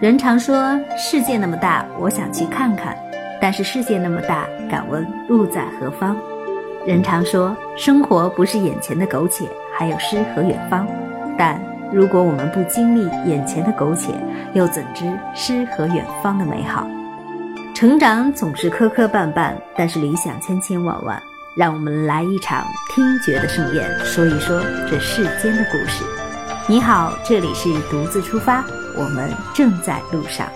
人常说世界那么大，我想去看看；但是世界那么大，敢问路在何方？人常说生活不是眼前的苟且，还有诗和远方。但如果我们不经历眼前的苟且，又怎知诗和远方的美好？成长总是磕磕绊绊，但是理想千千万万。让我们来一场听觉的盛宴，说一说这世间的故事。你好，这里是独自出发，我们正在路上。